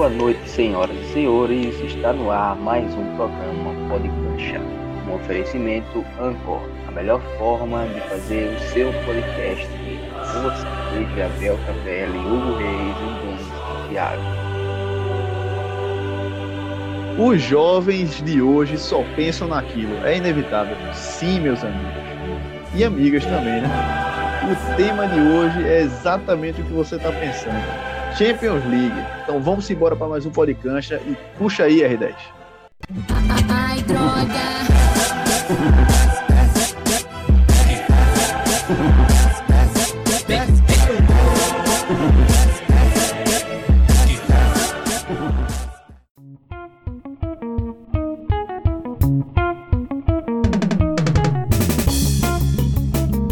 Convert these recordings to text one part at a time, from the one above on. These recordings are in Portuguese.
Boa noite, senhoras e senhores. Está no ar mais um programa Pode. Um oferecimento Anchor, a melhor forma de fazer o seu podcast. Com você, Gabriel Capelli, Hugo Reis Bruno Thiago. Os jovens de hoje só pensam naquilo. É inevitável. Sim, meus amigos. E amigas também, né? O tema de hoje é exatamente o que você está pensando. Champions League. Então vamos embora para mais um Podcancha e puxa aí, R10. Ai, droga!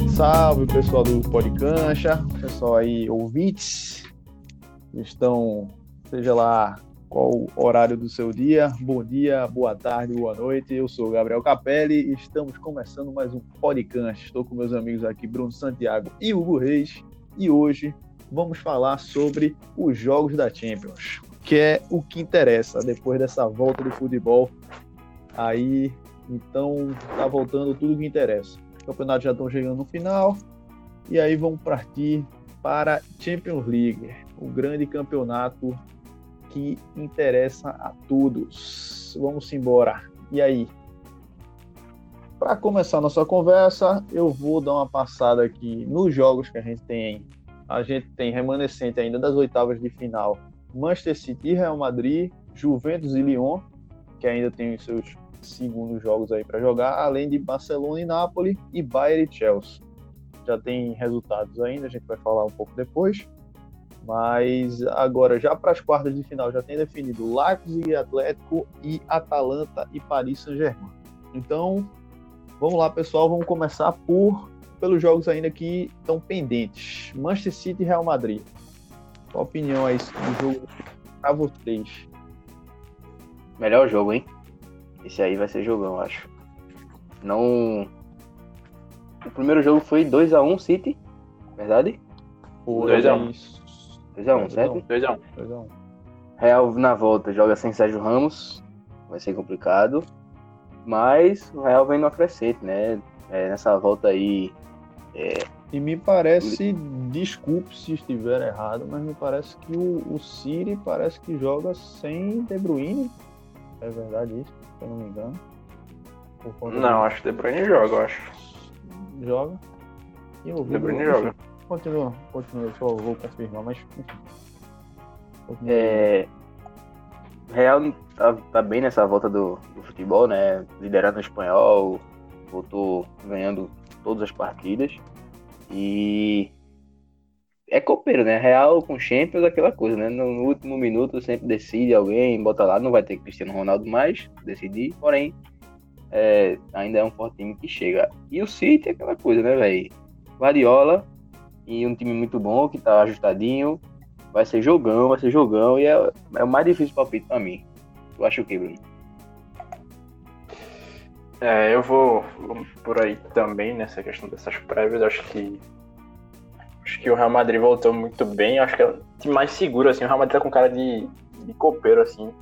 Salve pessoal do Podcancha, pessoal aí, ouvintes estão, seja lá qual horário do seu dia, bom dia, boa tarde, boa noite. Eu sou Gabriel Capelli e estamos começando mais um podcast. Estou com meus amigos aqui, Bruno Santiago e Hugo Reis, e hoje vamos falar sobre os jogos da Champions, que é o que interessa depois dessa volta do futebol. Aí, então, tá voltando tudo que interessa. Os campeonatos já estão chegando no final, e aí vamos partir para Champions League, o grande campeonato que interessa a todos. Vamos embora. E aí? Para começar nossa conversa, eu vou dar uma passada aqui nos jogos que a gente tem. A gente tem remanescente ainda das oitavas de final. Manchester City, Real Madrid, Juventus e Lyon, que ainda tem os seus segundos jogos aí para jogar, além de Barcelona e Nápoles e Bayern e Chelsea já tem resultados ainda, a gente vai falar um pouco depois. Mas agora, já para as quartas de final, já tem definido Leipzig e Atlético e Atalanta e Paris Saint-Germain. Então, vamos lá, pessoal, vamos começar por pelos jogos ainda que estão pendentes. Manchester City e Real Madrid. Qual a opinião aí do jogo para vocês? Melhor jogo, hein? Esse aí vai ser jogão, eu acho. Não o primeiro jogo foi 2x1 City, verdade? 2x1. 2x1, certo? 2x1. Real na volta joga sem Sérgio Ramos, vai ser complicado. Mas o Real vem no acrescente, né? É, nessa volta aí. É... E me parece, desculpe se estiver errado, mas me parece que o, o City parece que joga sem De Bruyne. É verdade isso, se eu não me engano. Não, acho que De Bruyne joga, eu acho joga. E o De Bruyne joga. Continua, continua, só vou confirmar, mas É, Real tá, tá, bem nessa volta do, do, futebol, né? Liderando o espanhol, voltou ganhando todas as partidas. E é copeiro, né? Real com Champions, aquela coisa, né? No, no, último minuto sempre decide alguém, bota lá, não vai ter Cristiano Ronaldo mais, decidir, porém é, ainda é um forte time que chega. E o City é aquela coisa, né, velho? Guardiola e um time muito bom, que tá ajustadinho. Vai ser jogão, vai ser jogão. E é, é o mais difícil palpite pra mim. Tu acha o que, Bruno? É, eu vou, por aí também nessa questão dessas prévias. Acho que acho que o Real Madrid voltou muito bem. Acho que é o time mais seguro assim. O Real Madrid tá com cara de, de copeiro assim.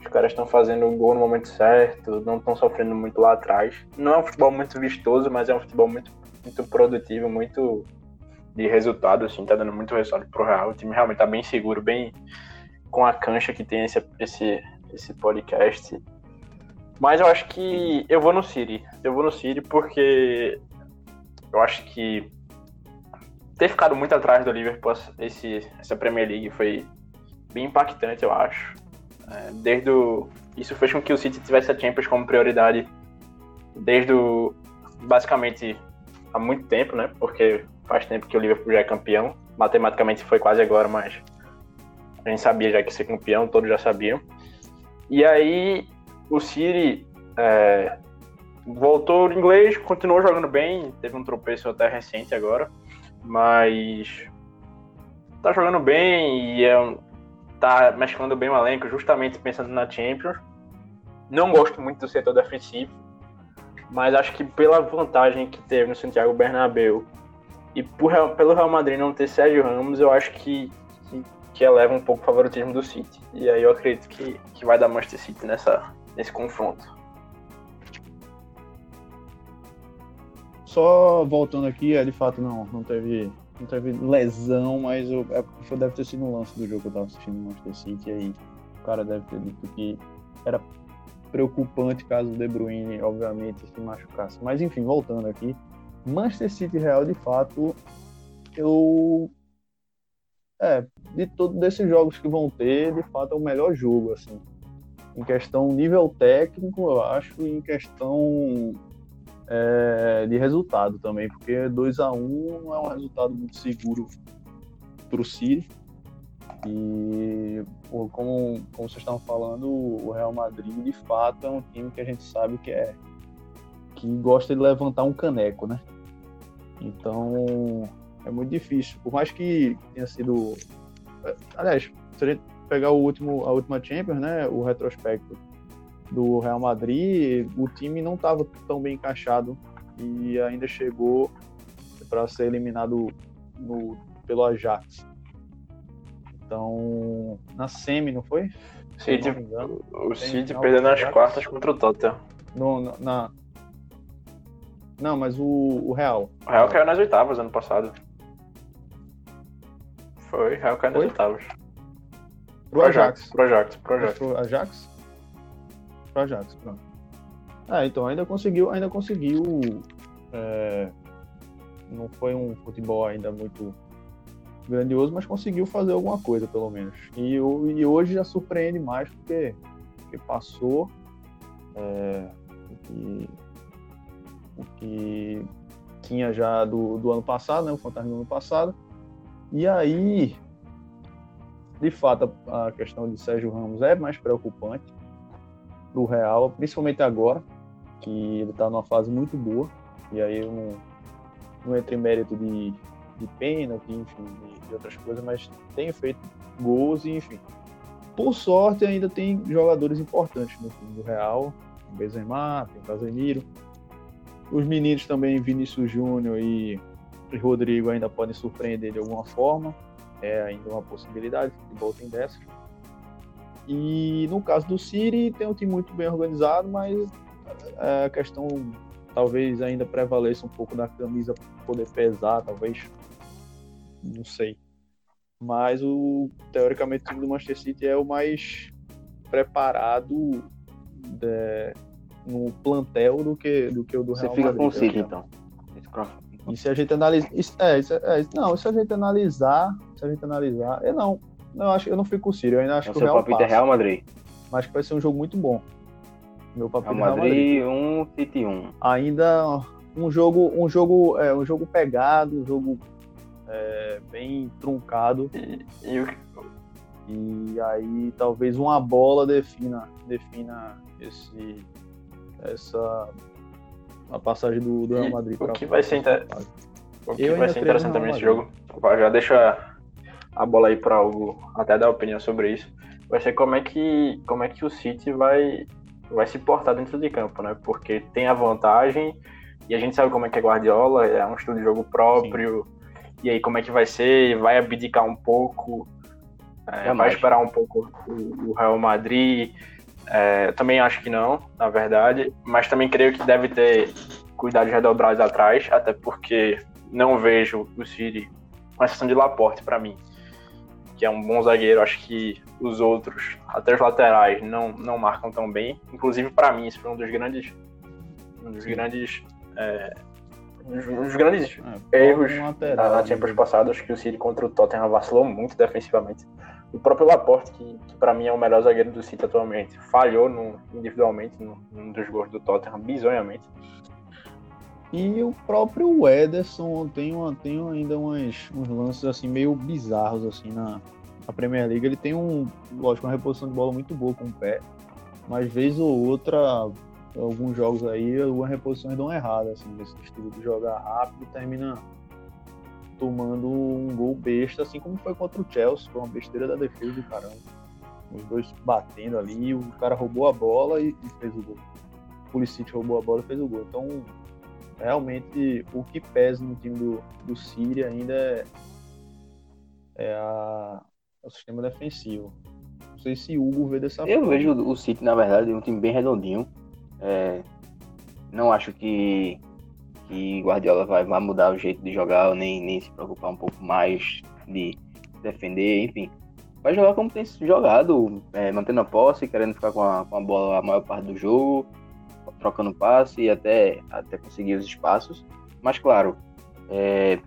Os caras estão fazendo o gol no momento certo, não estão sofrendo muito lá atrás. Não é um futebol muito vistoso, mas é um futebol muito, muito produtivo, muito de resultado, assim, tá dando muito resultado pro Real. O time realmente tá bem seguro, bem com a cancha que tem esse, esse, esse podcast. Mas eu acho que eu vou no City. Eu vou no City porque eu acho que ter ficado muito atrás do Liverpool esse, essa Premier League foi bem impactante, eu acho. É, desde o, isso fez com que o City tivesse a Champions como prioridade desde o, basicamente há muito tempo, né? Porque faz tempo que o Liverpool já é campeão. Matematicamente foi quase agora, mas a gente sabia já que ser campeão, todos já sabiam. E aí o City é, voltou ao inglês, continuou jogando bem, teve um tropeço até recente agora, mas tá jogando bem e é tá mesclando bem o elenco, justamente pensando na Champions. Não gosto muito do setor defensivo, mas acho que pela vantagem que teve no Santiago Bernabéu e por, pelo Real Madrid não ter Sérgio Ramos, eu acho que, que, que eleva um pouco o favoritismo do City. E aí eu acredito que, que vai dar Manchester City nessa, nesse confronto. Só voltando aqui, é, de fato não, não teve, não teve lesão, mas eu, é, deve ter sido um lance do jogo que eu tava assistindo no Manchester City, e aí o cara deve ter dito que era preocupante caso o De Bruyne, obviamente, se machucasse. Mas enfim, voltando aqui, Manchester City Real, de fato, eu é, de todos desses jogos que vão ter, de fato é o melhor jogo, assim. Em questão nível técnico, eu acho, e em questão é, de resultado também, porque 2 a 1 um é um resultado muito seguro para o City. E como, como vocês estavam falando, o Real Madrid de fato é um time que a gente sabe que é que gosta de levantar um caneco, né? Então é muito difícil. Por mais que tenha sido. Aliás, se a gente pegar o último, a última Champions, né? O retrospecto do Real Madrid, o time não estava tão bem encaixado e ainda chegou para ser eliminado no, pelo Ajax. Então, na semi, não foi? City, não engano, o City perdeu nas quartas contra o Tottenham. No, na, não, mas o, o Real. O Real caiu nas oitavas ano passado. Foi, Real caiu nas oitavas. Pro Ajax. Pro Ajax, pro Ajax. Pro Ajax? Pro Ajax, pronto. Ah, então ainda conseguiu, ainda conseguiu. É, não foi um futebol ainda muito grandioso, mas conseguiu fazer alguma coisa, pelo menos. E, e hoje já surpreende mais porque, porque passou é, o que tinha já do, do ano passado, né, o Fantasma do ano passado, e aí, de fato, a questão de Sérgio Ramos é mais preocupante para o Real, principalmente agora, que ele está numa fase muito boa. E aí eu não, não entro em mérito de, de pênalti, enfim, de, de outras coisas, mas tem feito gols e, enfim. Por sorte, ainda tem jogadores importantes no time do Real. O Benzema, tem Casemiro. Os meninos também, Vinícius Júnior e Rodrigo ainda podem surpreender de alguma forma. É ainda uma possibilidade, o futebol tem dessas. E no caso do City, tem um time muito bem organizado, mas é, a questão talvez ainda prevaleça um pouco da camisa poder pesar, talvez. Não sei. Mas o teoricamente o time do Manchester City é o mais preparado de, no plantel do que, do que o do Real Você fica com o City, então. E se a gente analisar. É, é, não, se a gente analisar. Se a gente analisar. Eu não. Não, acho, eu não fico com o Ciro, eu ainda acho o que o Real palpite é Real Madrid. Mas que vai ser um jogo muito bom. Meu palpite Real Madrid, Real Madrid 1, City 1. Ainda um jogo, um jogo, é, um jogo pegado, um jogo é, bem truncado. E, e, e aí talvez uma bola defina, defina esse, essa a passagem do, do Real Madrid. O que vai ser, inter... o que vai ser interessante também nesse jogo, já deixa a bola aí para algo, até dar opinião sobre isso, vai ser como é que, como é que o City vai, vai se portar dentro de campo, né? Porque tem a vantagem e a gente sabe como é que é Guardiola, é um estudo de jogo próprio. Sim. E aí como é que vai ser? Vai abdicar um pouco? É, vai esperar um pouco o, o Real Madrid? É, também acho que não, na verdade, mas também creio que deve ter cuidados redobrados atrás, até porque não vejo o City com exceção de Laporte para mim, que é um bom zagueiro. Acho que os outros, até os laterais, não, não marcam tão bem. Inclusive, para mim, isso foi um dos grandes, um dos grandes, é, um dos grandes é, erros na, na Champions né? passada. Acho que o City contra o Tottenham vacilou muito defensivamente o próprio Laporte, que, que para mim é o melhor zagueiro do City atualmente, falhou no, individualmente no, num dos gols do Tottenham, bizonhamente. E o próprio Ederson tem, uma, tem ainda umas, uns lances assim meio bizarros assim na, na Premier League. Ele tem um, lógico, uma reposição de bola muito boa com o pé, mas vez ou outra, alguns jogos aí, algumas reposições dão errado, assim, desse estilo de jogar rápido termina tomando um gol besta, assim como foi contra o Chelsea, foi uma besteira da defesa do caramba. Os dois batendo ali, o cara roubou a bola e, e fez o gol. O Pulisic roubou a bola e fez o gol. Então, realmente, o que pesa no time do, do Síria ainda é, é a, é o sistema defensivo. Não sei se Hugo vê dessa Eu forma. vejo o City, na verdade, um time bem redondinho. É, não acho que, que Guardiola vai, vai mudar o jeito de jogar, nem, nem se preocupar um pouco mais de defender, enfim. Vai jogar como tem jogado, é, mantendo a posse, querendo ficar com a, com a bola a maior parte do jogo, trocando passe e até, até conseguir os espaços. Mas, claro, é,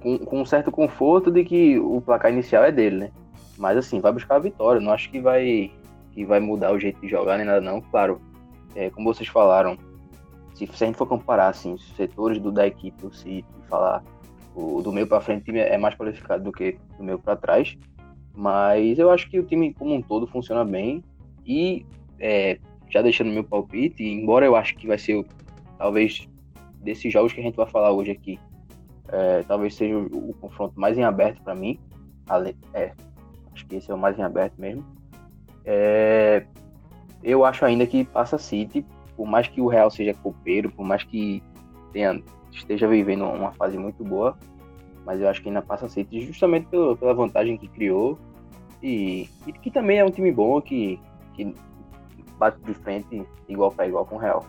com, com um certo conforto de que o placar inicial é dele, né? Mas, assim, vai buscar a vitória. Não acho que vai, que vai mudar o jeito de jogar nem nada, não. Claro, é, como vocês falaram, se, a gente for comparar assim, os setores do, da equipe do City, falar o, do meio para frente, o time é mais qualificado do que do meio para trás. Mas eu acho que o time como um todo funciona bem. E é, já deixando meu palpite, embora eu acho que vai ser talvez desses jogos que a gente vai falar hoje aqui, é, talvez seja o, o, confronto mais em aberto para mim. É, acho que esse é o mais em aberto mesmo. É, eu acho ainda que passa City, por mais que o Real seja copeiro, por mais que tenha, esteja vivendo uma fase muito boa, mas eu acho que ainda passa City justamente pela, pela vantagem que criou e, e, que também é um time bom que, que bate de frente igual para igual com o Real.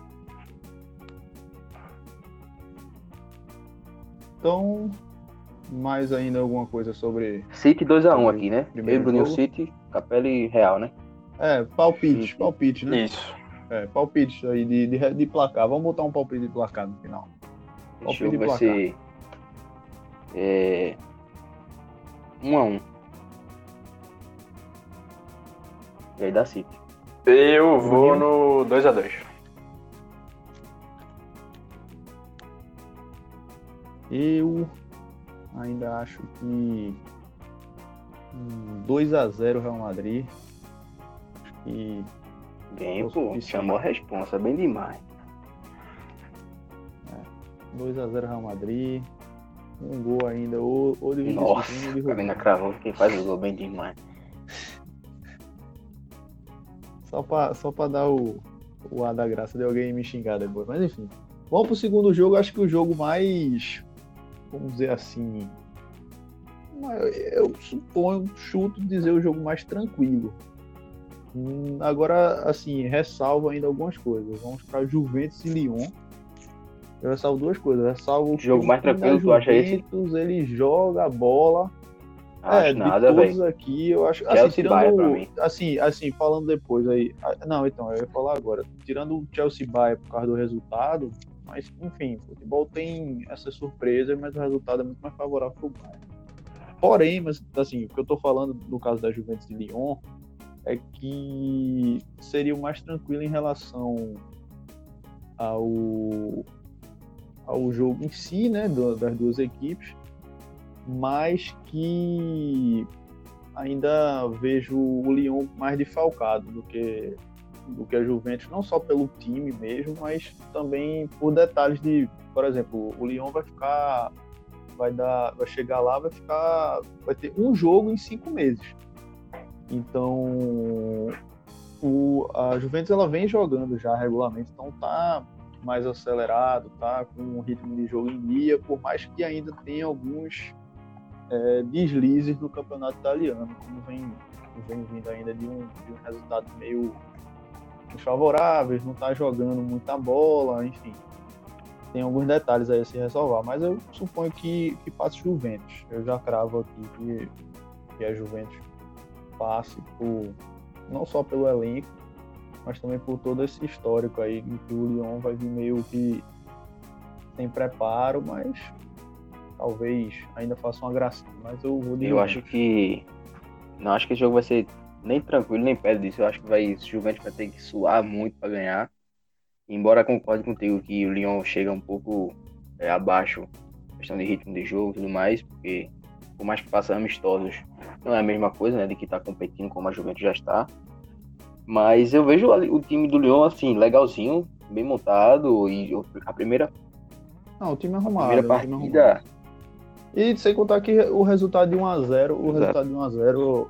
Então, mais ainda alguma coisa sobre. City 2x1 um aqui, né? Primeiro Eu, Bruno. City, Capela e Real, né? É, palpite, palpite, né? Isso. É, palpite aí de, de, de placar. Vamos botar um palpite de placar no final. Palpite de vai placar. ser. É, 1 a 1 E aí dá City. Eu vou Bruninho? no 2x2. Eu ainda acho que um 2x0 Real Madrid. Acho que Bem, Pô, pô, suficiente. chamou a responsa, bem demais. 2x0 Real Madrid. Um gol ainda, ou, ou de Nossa, Júnior ou de Carolina cravou quem faz o gol bem demais. Só pra, só pra dar o, o ar da graça de alguém me xingar depois. Mas enfim. Vamos pro segundo jogo. Acho que o jogo mais. Vamos dizer assim. Eu suponho, chuto dizer o jogo mais tranquilo. Hum, Agora, assim, ressalvo ainda algumas coisas. Vamos para Juventus e Lyon. Eu ressalvo duas coisas. Eu ressalvo que Jogo o mais tranquilo, tu acha esse? Juventus, ele joga a bola. Acho é, de nada, todos velho. aqui, eu acho. Chelsea assim, Bayern pra tirando. mim. Assim, assim, falando depois aí. ah, Não, então, eu ia falar agora. Tirando o Chelsea Bayern por causa do resultado, mas, enfim, futebol tem essas surpresas, mas o resultado é muito mais favorável pro Bayern. Porém, mas assim, o que eu tô falando no caso da Juventus e Lyon é que seria o mais tranquilo em relação ao, ao jogo em si, né, das duas equipes, mas que ainda vejo o Lyon mais desfalcado do que do que a Juventus, não só pelo time mesmo, mas também por detalhes de, por exemplo, o Lyon vai ficar vai dar vai chegar lá, vai ficar vai ter um jogo em cinco meses. Então, o, a Juventus ela vem jogando já regularmente, então tá mais acelerado, tá com um ritmo de jogo em dia, por mais que ainda tenha alguns é, deslizes no campeonato italiano, como vem, vem vindo ainda de um, de um resultado meio desfavoráveis, não tá jogando muita bola, enfim. Tem alguns detalhes aí a se resolver, mas eu suponho que, que passe Juventus. Eu já cravo aqui que, que a Juventus passe por, não só pelo elenco, mas também por todo esse histórico aí que o Lyon vai vir meio que sem preparo, mas talvez ainda faça uma gracinha. Mas eu vou de Eu acho que. Não acho que esse jogo vai ser nem tranquilo, nem perto disso. Eu acho que vai, o Juventus vai ter que suar muito para ganhar. Embora concorde contigo que o Lyon chega um pouco é, abaixo, questão de ritmo de jogo e tudo mais, porque por mais que faça amistosos, não é a mesma coisa, né, de que tá competindo como a Juventus já está. Mas eu vejo ali o time do Lyon assim, legalzinho, bem montado e a primeira, Não, o time arrumado. primeira o time é partida. E sem contar que o resultado de 1x0, o Exato. resultado de 1x0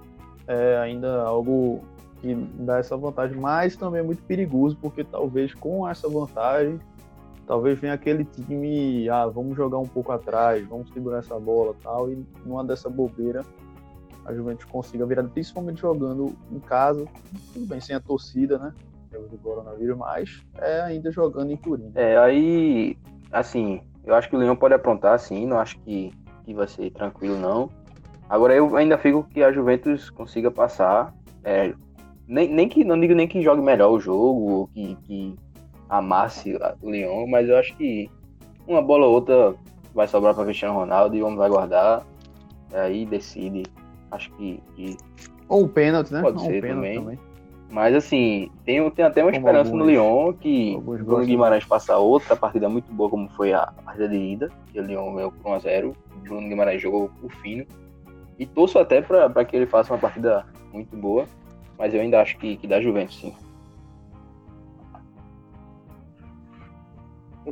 é ainda algo que dá essa vantagem, mas também é muito perigoso, porque talvez com essa vantagem, talvez venha aquele time, ah, vamos jogar um pouco atrás, vamos segurar essa bola tal, e numa dessa bobeira a Juventus consiga virar, principalmente jogando em casa, tudo bem, sem a torcida, né? Do coronavírus, mas é ainda jogando em Turim. É, aí, assim, eu acho que o Leão pode aprontar, sim, não acho que, que vai ser tranquilo, não. Agora eu ainda fico que a Juventus consiga passar. É, nem, nem que, não digo nem que jogue melhor o jogo, ou que, que amasse o Leão, mas eu acho que uma bola ou outra vai sobrar para Cristiano Ronaldo e o homem vai guardar. Aí decide. Acho que. que ou um pênalti, né? Pode Ou ser também. também. Mas assim, tem, tem até uma Como esperança no alguns- Lyon que Bruno gostam. Guimarães passar outra partida muito boa, como foi a partida de ida, que o Lyon ganhou por 1x0. Bruno Guimarães jogou por fino. E torço até para que ele faça uma partida muito boa. Mas eu ainda acho que, que dá Juventus, sim.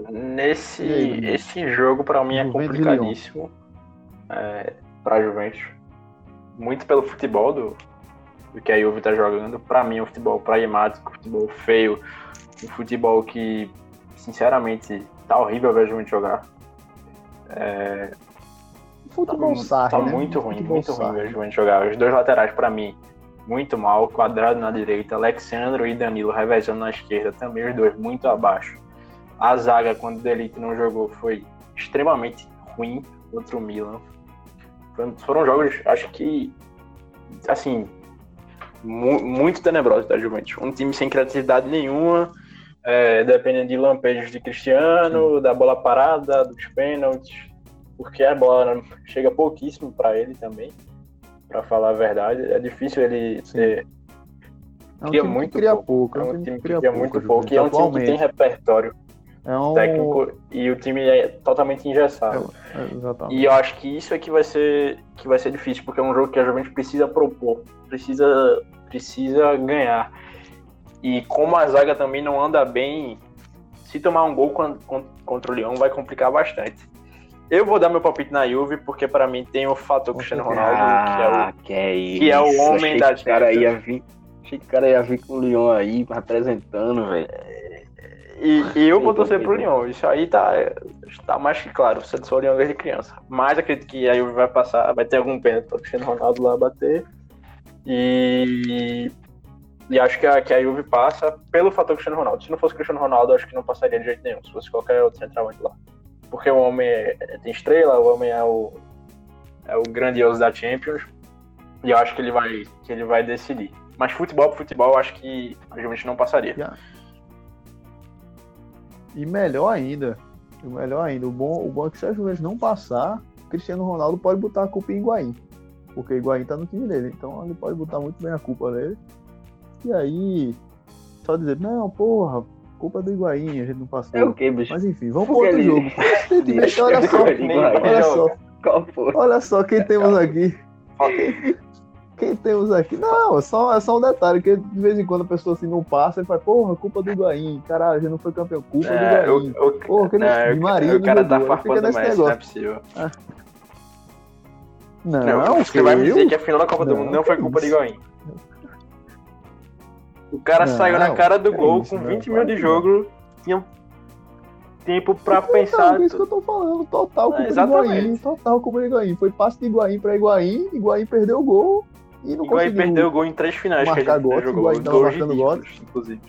Nesse aí, esse jogo, pra mim, é Juventus complicadíssimo é, pra Juventus. Muito pelo futebol do, do que a Juve tá jogando. Pra mim, é um futebol pragmático, um futebol feio, um futebol que, sinceramente, tá horrível ver a Juventus jogar. Futebol tá, sarre, tá né? muito ruim, Futebol muito ruim sarre. ver a Juventus jogar. Os dois laterais, pra mim, muito mal. Quadrado na direita, Alexandro e Danilo revezando na esquerda, também os dois muito abaixo. A zaga, quando o Delite não jogou, foi extremamente ruim contra o Milan. Foram- jogos, acho que, assim, mu- muito tenebrosos da Juventus. Um time sem criatividade nenhuma, é, dependendo de lampejos de Cristiano, da bola parada, dos pênaltis, porque a bola chega pouquíssimo para ele também, para falar a verdade. É difícil ele Sim. ter. É um cria time muito que cria pouco. pouco. É É um time que cria muito a pouco e é um time que tem repertório É um... técnico e o time é totalmente engessado. É, exatamente. E eu acho que isso é que vai ser que vai ser difícil, porque é um jogo que a Juventus precisa propor, precisa precisa ganhar. E como a zaga também não anda bem, se tomar um gol con- con- contra o Lyon vai complicar bastante. Eu vou dar meu palpite na Juve, porque para mim tem o fator Cristiano. Ronaldo, que é o Ah, que é isso. que é o homem Achei da que o cara ia vir. Achei que o cara ia vir com o Lyon aí, representando, velho. E, e eu vou torcer pro Lyon. Isso aí tá, tá mais que claro. Você sou o Lyon desde criança. Mas acredito que a Juve vai passar, vai ter algum pênalti para o Cristiano Ronaldo lá bater. E, e acho que a, que a Juve passa pelo fator Cristiano Ronaldo. Se não fosse Cristiano Ronaldo, acho que não passaria de jeito nenhum. Se fosse qualquer outro centroavante lá. Porque o homem é- é- tem estrela, o homem é o, é o grandioso da Champions. E eu acho que ele vai, que ele vai decidir. Mas futebol por futebol, eu acho que a Juventus não passaria. E melhor ainda, o melhor ainda, o bom, o bom é que se a Juventus não passar, o Cristiano Ronaldo pode botar a culpa em Higuaín. Porque Higuaín tá no time dele, então ele pode botar muito bem a culpa nele. E aí, só dizer, não, porra, culpa do Higuaín, a gente não passou. É o que, bicho? Mas enfim, vamos pro Porque outro ele- jogo. Olha só, olha só, olha só quem temos aqui. Quem temos aqui? Não, é só, é só um detalhe, que de vez em quando a pessoa assim não passa e fala, porra, culpa do Higuaín, caralho, a gente não foi campeão, culpa É, do Higuaín. o, o, Porra, que não, o- Di Maria o cara não tá farpando nesse Messi, não é negócio. possível. Não, Não, você vai me dizer que a final da Copa do Não, Mundo não foi culpa de isso. Higuaín. O cara Não, saiu na cara do gol isso, com não, 20 mil de jogo, tinha tempo pra Então, pensar. é isso que eu tô falando, total culpa É, de Higuaín, exatamente. total culpa de Higuaín. Foi passe de Higuaín pra Higuaín, Higuain perdeu o gol e não Higuaín conseguiu. perdeu o gol em três finais que a gente gol, jogou. Higuaín tava Gols marcando ridículos, inclusive.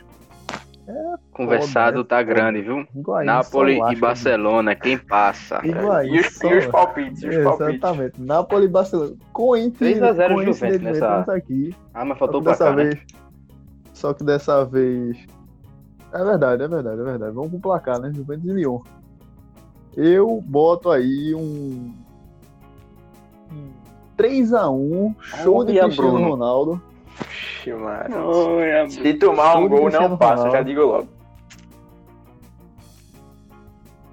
Conversado Foda, tá é grande, viu? Higuaín Napoli só e lasca, Barcelona, quem passa? Higuaín E os, só- e os palpites, e os palpites. Exatamente. Napoli e Barcelona. 3 a 0 Coincidentemente, Juventus nessa- vamos aqui. Ah, mas faltou que pra dessa cá, né? vez. Só que dessa vez. É verdade, é verdade, é verdade. Vamos pro placar, né? Juventus e Lyon. Eu boto aí um. Um 3x1, show de Cristiano Bruno. Ronaldo. Ixi, mano. Olha, Se tomar um gol, não passa, Ronaldo. já digo logo.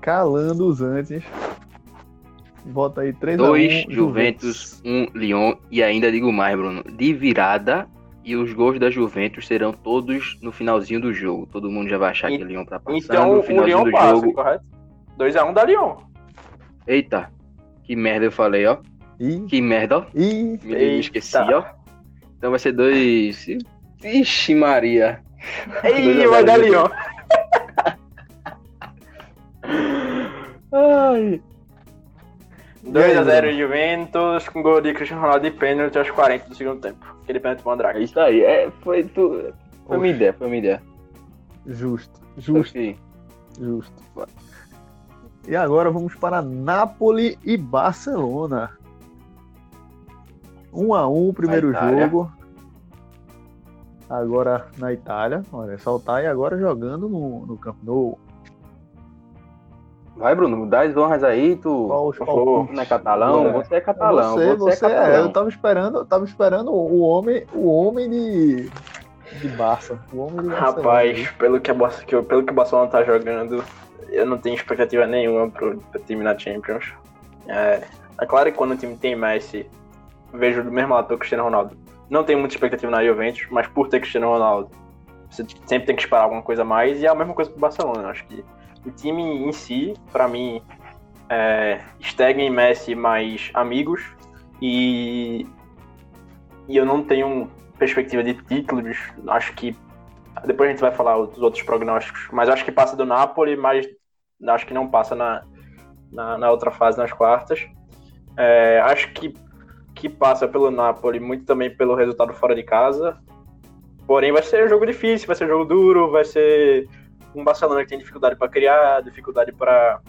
Calando os antes. Bota aí 3x1. 2 Juventus, 1 um Lyon e ainda digo mais, Bruno, de virada e os gols da Juventus serão todos no finalzinho do jogo. Todo mundo já vai achar E- que o Lyon tá passando Então no o finalzinho Lyon do passa, jogo. correto? 2x1 da Lyon. Eita, que merda eu falei, ó. E. Que merda, ó. E. Me, esqueci, ó. Então vai ser dois. Ixi, Maria. Vai dar Juventus. Lyon. Ai. 2x0 Juventus, com gol de Cristiano Ronaldo de pênalti aos 40 do segundo tempo. Aquele pênalti pro É Andrade. isso aí. É, foi, tu, foi minha ideia, foi minha ideia. Justo, justo, justo. E agora vamos para Nápoles e Barcelona. 1 a 1 o primeiro jogo. Agora na Itália. Olha, saltar e agora jogando no, no Camp Nou. Vai, Bruno, dá as honras aí, tu. Qual os Pô, palpites? Não é catalão? É. Você é catalão. Você, Você, você é é, catalão. eu tava esperando, eu tava esperando o homem, o homem de de Barça, o homem de Barcelona. Rapaz, pelo que, a, Barça- que, o- pelo que o Barcelona tá jogando, eu não tenho expectativa nenhuma pro, pro time na Champions. É, é claro que quando o time tem Messi, vejo do mesmo lado pelo Cristiano Ronaldo. Não tenho muita expectativa na Juventus, mas por ter Cristiano Ronaldo, você sempre tem que esperar alguma coisa a mais, e é a mesma coisa pro Barcelona. Acho que o time em si, pra mim, é Stegen e Messi mais amigos, e, e eu não tenho perspectiva de títulos, acho que depois a gente vai falar dos outros prognósticos, mas acho que passa do Napoli, mas acho que não passa na, na, na outra fase, nas quartas. É, acho que, que passa pelo Napoli, muito também pelo resultado fora de casa. Porém, vai ser um jogo difícil, vai ser um jogo duro, vai ser um Barcelona que tem dificuldade para criar, dificuldade para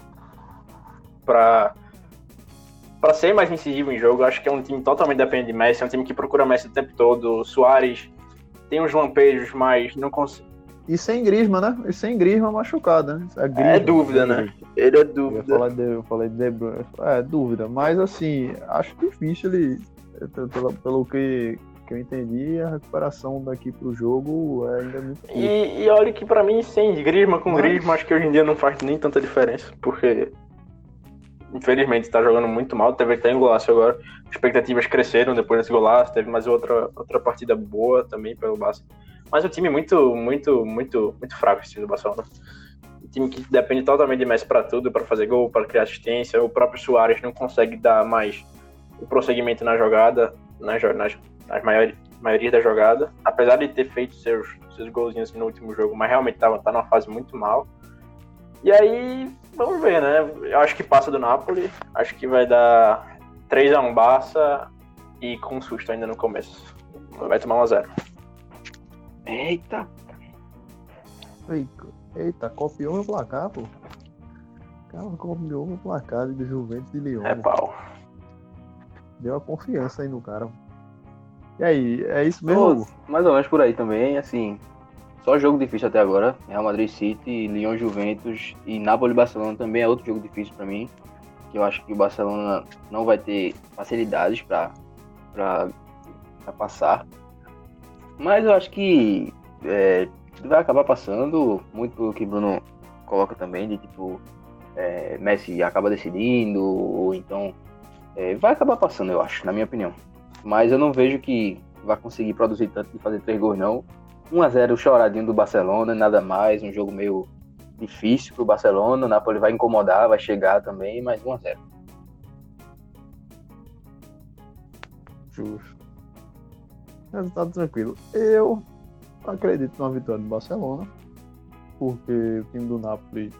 para para ser mais incisivo em jogo. Acho que é um time totalmente dependente de Messi, é um time que procura Messi o tempo todo. Soares tem uns lampejos, mas não consegue. E sem Grisma, né? E sem Grisma machucado, né? É, É dúvida, né? Ele é Eu dúvida. falar de, eu falei de De Bruyne. É, dúvida. Mas assim, acho difícil ele. Pelo, pelo que, que eu entendi, a recuperação daqui pro jogo é ainda muito. E, e olha que pra mim, sem Griezmann com Mas- Griezmann, acho que hoje em dia não faz nem tanta diferença, porque infelizmente tá jogando muito mal, teve até um golaço agora, expectativas cresceram depois desse golaço, teve mais outra, outra partida boa também pelo Barça. Mas o time muito, muito, muito, muito fraco esse time do Barcelona. Time que depende totalmente de Messi pra tudo, pra fazer gol, pra criar assistência. O próprio Soares não consegue dar mais o prosseguimento na jogada, nas, nas, nas maiores, maioria da jogada. Apesar de ter feito seus, seus golzinhos no último jogo, mas realmente tá, tá numa fase muito mal. E aí, vamos ver, né? Eu acho que passa do Napoli. Acho que vai dar 3x1 Barça e com susto ainda no começo. Vai tomar 1x0. Eita, Eita, Eita, copiou meu placar, pô. Cara, copiou meu placar de Juventus e Lyon. É pau. Deu a confiança aí no cara. E aí, é isso mesmo? Pô, mais ou menos por aí também, assim. Só jogo difícil até agora. Real Madrid City, Lyon Juventus e Napoli Barcelona também é outro jogo difícil pra mim. Que eu acho que o Barcelona não vai ter facilidades pra, pra, pra passar. Mas eu acho que é, vai acabar passando, muito pelo que o Bruno coloca também, de tipo, é, Messi acaba decidindo, ou então é, vai acabar passando, eu acho, na minha opinião. Mas eu não vejo que vai conseguir produzir tanto de fazer três gols, não. 1x0 choradinho do Barcelona, nada mais, um jogo meio difícil pro Barcelona, o Napoli vai incomodar, vai chegar também, mas 1x0. Justo. Resultado tranquilo. Eu acredito na vitória do Barcelona, porque o time do Napoli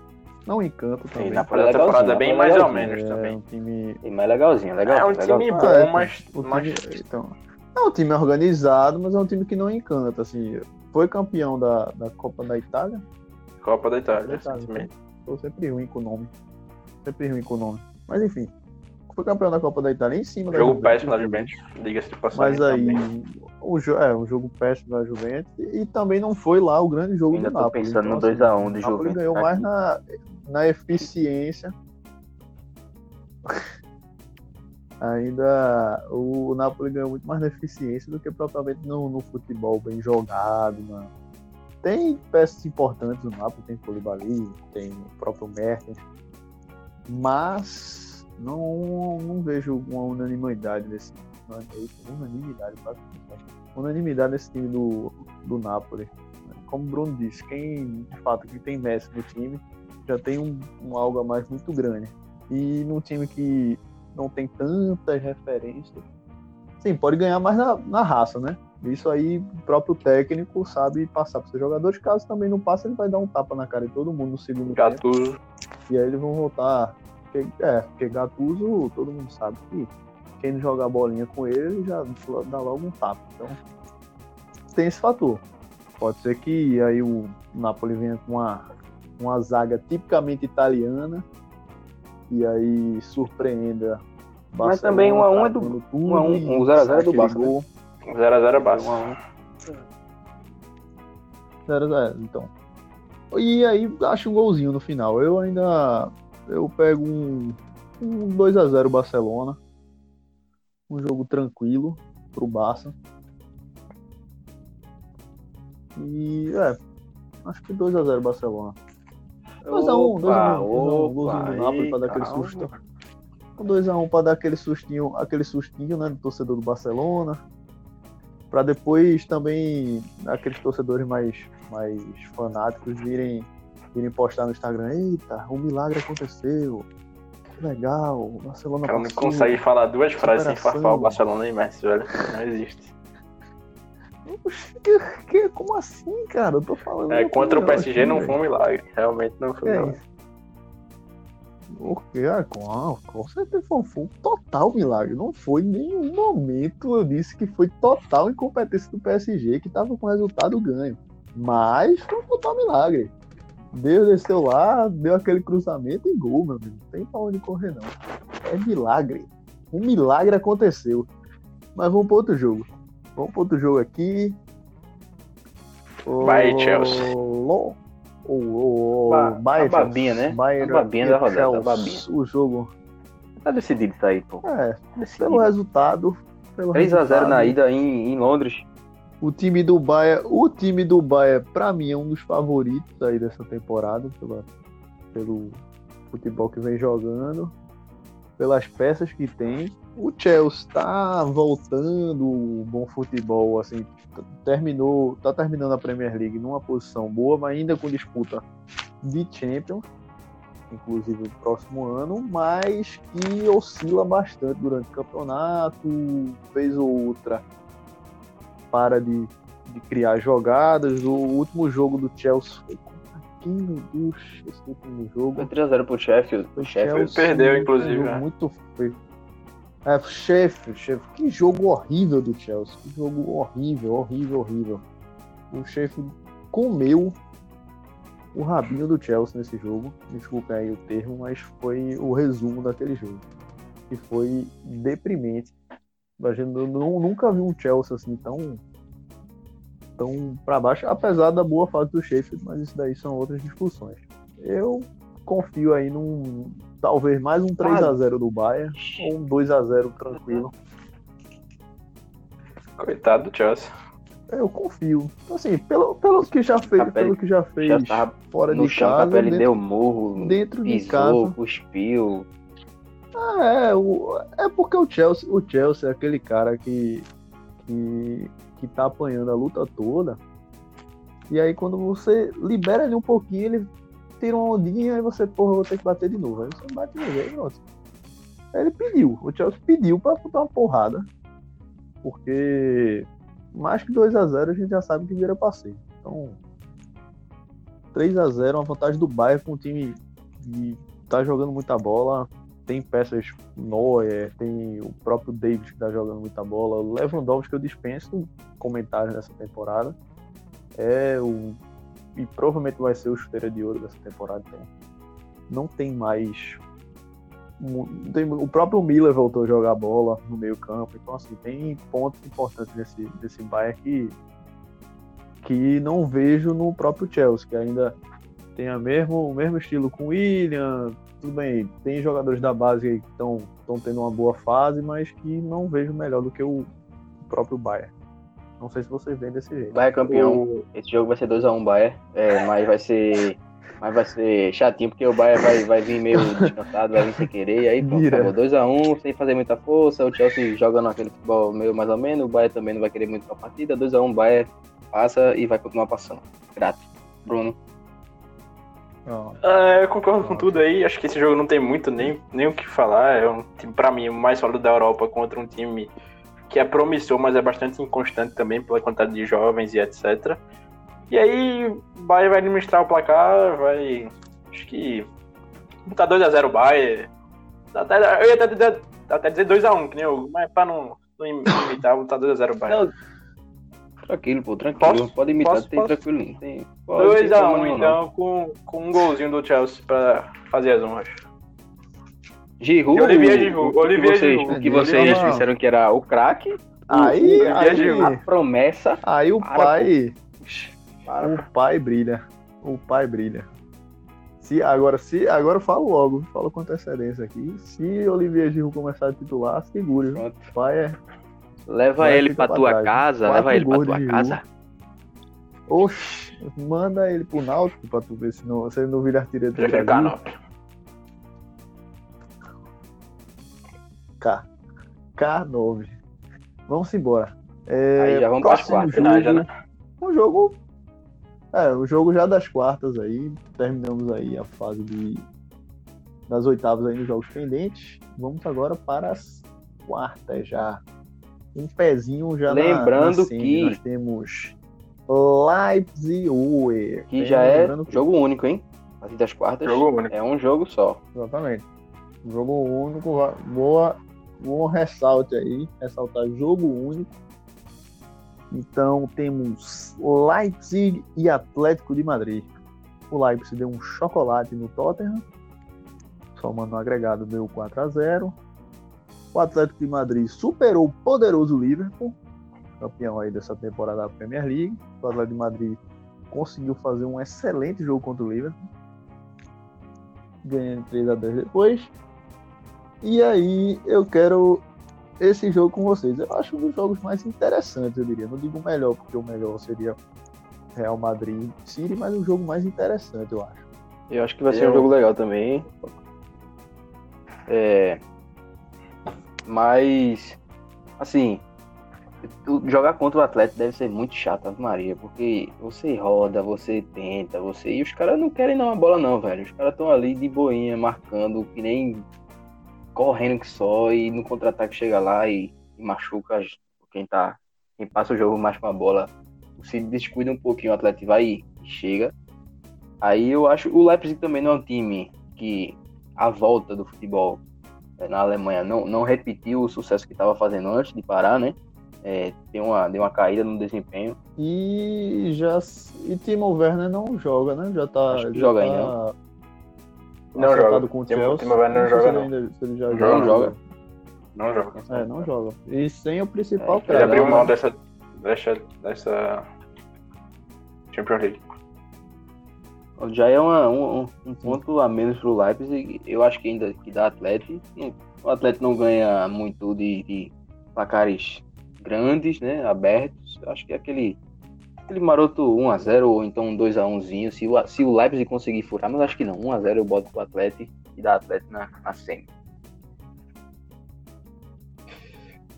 não encanta também. Napoli A temporada é legalzinho, bem mais ou menos é também. um time. E mais legalzinho, legal. É um legal. time Ah, bom, é, mas, o time- mas então, é um time organizado, mas é um time que não encanta. Assim, foi campeão da, da Copa da Itália. Copa da Itália, Da Itália, recentemente. Tô sempre ruim com o nome. Sempre ruim com o nome. Mas enfim, foi campeão da Copa da Itália em cima Jogo Juventus, péssimo da Juventus, diga-se de passagem. Mas aí, também. o jo é um jogo péssimo da Juventus e, e também não foi lá o grande jogo Ainda do Napoli. pensando no assim, 2x1 do o Napoli Juventus. ganhou tá mais na, na eficiência. Ainda o Napoli ganhou muito mais na eficiência do que propriamente no, no futebol bem jogado. Tem peças importantes no Napoli, tem Koulibaly, tem o próprio Mertens, mas não, não vejo uma unanimidade nesse unanimidade, unanimidade nesse time do, do Napoli. Como o Bruno disse, quem de fato que tem Messi no time já tem um, um algo a mais muito grande. E num time que não tem tantas referências, sim, pode ganhar mais na, na raça, né? Isso aí o próprio técnico sabe passar para seus jogadores. Caso também não passe, ele vai dar um tapa na cara de todo mundo no segundo tempo. E aí eles vão voltar. Porque, é, porque Gattuso, todo mundo sabe que quem não jogar bolinha com ele já dá logo um tapa. Então, tem esse fator. Pode ser que aí o Napoli venha com uma, uma zaga tipicamente italiana e aí surpreenda. Barcelona, Mas também 1 a 1 é do 1 a 1, o 0 a 0 é do Barça. 0 a 0 é Barça. 0 a 0, então. E aí acho um golzinho no final. Eu ainda eu pego um, um 2 a 0 Barcelona. Um jogo tranquilo pro Barça. E é, acho que 2x0 Barcelona. 2x1, 2x1, 2x1, golzinho do Napoli pra dar aquele susto. 2x1 pra dar aquele sustinho, aquele sustinho, né, do torcedor do Barcelona. Pra depois também aqueles torcedores mais, mais fanáticos virem, virem postar no Instagram, eita, um milagre aconteceu. Legal, o Barcelona. O cara não consegue falar duas frases sem farfar o Barcelona e Messi, velho. Não existe. Que, que, como assim, cara? Eu tô falando. É, contra o PSG aqui, não foi um milagre. Realmente não foi um é milagre. Porque, ah, com, com certeza foi um total milagre. Não foi em nenhum momento eu disse que foi total incompetência do PSG que tava com resultado ganho. Mas foi um total milagre. Deus desceu lá, deu aquele cruzamento e gol, meu amigo. Não tem pra onde correr, não. É milagre. Um milagre aconteceu. Mas vamos para outro jogo. Vamos para outro jogo aqui. Vai, Chelsea. O, a babinha, né? Bayern, a babinha da rodada, a babinha. O jogo. Tá decidido isso aí, pô. É, decidido. pelo resultado. Pelo 3x0 na ida em, em Londres. O time do Bayern, o time do Bayern, pra mim, é um dos favoritos aí dessa temporada, pela, pelo futebol que vem jogando, pelas peças que tem. O Chelsea está voltando o bom futebol, assim, terminou, tá terminando a Premier League numa posição boa, mas ainda com disputa de Champions, inclusive no próximo ano, mas que oscila bastante durante o campeonato, ou outra para de, de criar jogadas. O último jogo do Chelsea foi meu Deus, esse último jogo. Foi 3x0 pro Sheffield. O Sheffield perdeu, inclusive. Né? muito feio. É, Sheffield, Sheffield, que jogo horrível do Chelsea. Que jogo horrível, horrível, horrível. O Sheffield comeu o rabinho do Chelsea nesse jogo. Desculpe aí o termo, mas foi o resumo daquele jogo. E foi deprimente. A gente não, nunca vi um Chelsea assim tão tão para baixo, apesar da boa fase do Sheffield, mas isso daí são outras discussões. Eu confio aí num talvez mais um 3 a 0 do Bayern ou um 2 a 0 tranquilo. Coitado do Chelsea. Eu confio. Assim, pelo, pelo que já fez, Capelli, pelo que já fez já fora de chão, casa, dentro, deu morro, dentro pisou, de casa, cuspiu. Ah, é, o, é porque o Chelsea, o Chelsea é aquele cara que que que tá apanhando a luta toda. E aí quando você libera ele um pouquinho, ele tira uma ondinha e você, porra, vou ter que bater de novo. Aí você bate. Aí ele pediu, o Chelsea pediu pra botar uma porrada. Porque mais que 2 a 0 a gente já sabe que vira passeio. Então, 3 a 0 uma vantagem do Bayern com um time que tá jogando muita bola. Tem peças Neuer, tem o próprio Davis que tá jogando muita bola. O Lewandowski que eu dispenso comentários dessa temporada. É o e provavelmente vai ser o chuteira de ouro dessa temporada. Então, não tem mais. Tem, o próprio Miller voltou a jogar bola no meio campo, então assim, tem pontos importantes desse, desse Bayern que, que não vejo no próprio Chelsea, que ainda tem a mesmo, o mesmo estilo com o William, tudo bem, tem jogadores da base que estão tendo uma boa fase, mas que não vejo melhor do que o próprio Bayern. Não sei se vocês veem desse jeito. Bayern campeão. O... Esse jogo vai ser 2x1 um Bayern, é, mas vai ser. Mas vai ser chatinho, porque o Bayern vai, vai vir meio descansado, vai vir sem querer, e aí pronto, 2x1, sem fazer muita força, o Chelsea jogando aquele futebol meio mais ou menos, o Bayern também não vai querer muito pra partida, 2x1 Bayern passa e vai continuar passando. Grato. Bruno. Ah, eu concordo com tudo aí. Acho que esse jogo não tem muito nem, nem o que falar. É um time, pra mim, o mais sólido da Europa contra um time que é promissor, mas é bastante inconstante também pela quantidade de jovens e etc. E aí, o Bayern vai administrar o placar, vai. Acho que. Botar 2x0 o Bayern, Até, eu ia até dizer, até dizer 2x1, que nem eu, mas pra não, não imitar, botar 2x0 Bayern. Tranquilo, pô, tranquilo. Posso? Pode imitar, Posso? tem Posso? tranquilo. Tem, pode, sem 2x1, problema nenhum, não. então, com, com um golzinho do Chelsea pra fazer as honras. Giroud, Olivier o- Giroud, o que Olivier Giroud. o que vocês disseram que era o craque, Aí, o- aí, a promessa. aí o Para, pai, Para, o pai brilha. O pai brilha. Se, agora, se, agora eu falo logo, falo com antecedência aqui. Se Olivier Giroud começar a titular, segure. O pai é. Leva Vai ele pra pra tua trás. casa, Quatro leva ele pra tua de casa. Oxi, manda ele pro Náutico pra tu ver se, não, se ele não vira artilheiro do quero Brasil. K9. K. K9. Vamos embora. É, Aí já vamos pras próximo quartas, jogo, né, já, né? Um jogo. É, o jogo já das quartas aí. Terminamos aí a fase de, das oitavas aí nos jogos pendentes. Vamos agora para as quartas já. Um pezinho já na- Lembrando na semi. que- Nós temos Leipzig Uwe. Que já é que- jogo único, hein? A partir das quartas Jogo único. é um jogo só. Exatamente. Jogo único, boa, bom ressalte aí, ressaltar jogo único. Então temos Leipzig e Atlético de Madrid. O Leipzig deu um chocolate no Tottenham, somando no agregado deu 4 a 0. O Atlético de Madrid superou o poderoso Liverpool, campeão aí dessa temporada da Premier League. O Atlético de Madrid conseguiu fazer um excelente jogo contra o Liverpool ganhando 3 a 2 depois. E aí eu quero esse jogo com vocês. Eu acho um dos jogos mais interessantes, eu diria. Não digo o melhor, porque o melhor seria Real Madrid e City, mas o jogo mais interessante, eu acho. Eu acho que vai ser Eu- um jogo legal também. É. Mas. Assim. Jogar contra o Atlético deve ser muito chato, Maria, porque você roda, você tenta, você. E os caras não querem dar uma bola, não, velho. Os caras estão ali de boinha, marcando, que nem correndo que só, e no contra-ataque chega lá e, e machuca quem tá. Quem passa o jogo mais com a bola. Se descuida um pouquinho, o Atlético vai e chega. Aí eu acho o Leipzig também não é um time que a volta do futebol na Alemanha não, não repetiu o sucesso que estava fazendo antes de parar, né? É, deu, uma, deu uma caída no desempenho. E já. E Timo Werner não joga, né? Já tá. Já joga tá ainda, Não joga. Com o Timo- Chelsea. Timo Werner não joga, ele não. ainda- ele já Não joga. joga. Não joga. É, não joga. E sem o principal É, Ele cara. abriu não, mão dessa, dessa, dessa Champions League. Já é uma- um, um ponto a menos pro Leipzig. Eu acho que ainda que dá Atlético. O Atlético não ganha muito de, de placares grandes, né? Abertos. Eu acho que é aquele, aquele maroto 1x0 ou então um 2x1zinho. Se o, se o Leipzig conseguir furar, mas acho que não. 1x0 eu boto pro Atlético e dá Atlético na, na semi.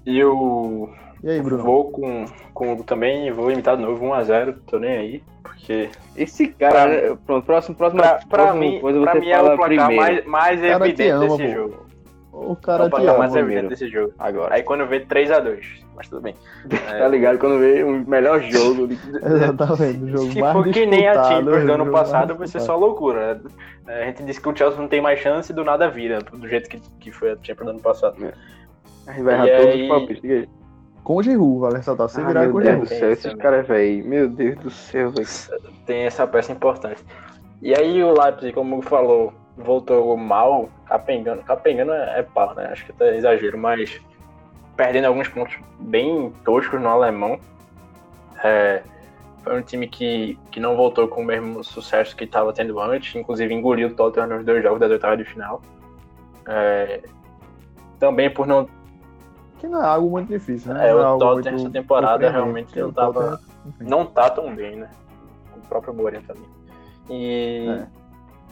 E eu E aí, Bruno? vou com, com também, vou limitar de novo 1x0, tô nem aí, porque Esse cara, Pra- né, pronto, próximo, próximo, pra, pra próximo mim, coisa pra você mim é o placar primeiro. mais, mais Cara, te evidente ama, desse pô. jogo. O É cara o placar ama. mais primeiro. evidente desse jogo. Agora, Aí quando vê 3x2, mas tudo bem. É, tá ligado? Quando vê o melhor jogo. Exatamente, o jogo Se mais for que nem a Champions do o ano passado, vai ser só loucura. É, A gente disse que o Chelsea não tem mais chance e do nada vira, do jeito que, que foi a Champions do ano passado. Aí vai errar todos aí- os palpites. Com o Giroud, vale ressaltar. Se Ah, virar com o Deus Giroud. do céu, esses caras, velho. Meu Deus do céu, velho. Tem essa peça importante. E aí o Leipzig, como falou, voltou mal, capengando. Capengando é, é pau, né? Acho que até exagero, mas perdendo alguns pontos bem toscos no alemão. É, foi um time que, que não voltou com o mesmo sucesso que estava tendo antes, inclusive engoliu o Tottenham nos dois jogos das oitavas de final. É, também por não Que não é algo muito difícil, né? É, Não o Tottenham essa temporada realmente não tava- Tottenham, enfim. não tá tão bem, né? O próprio Mourinho também. E, É.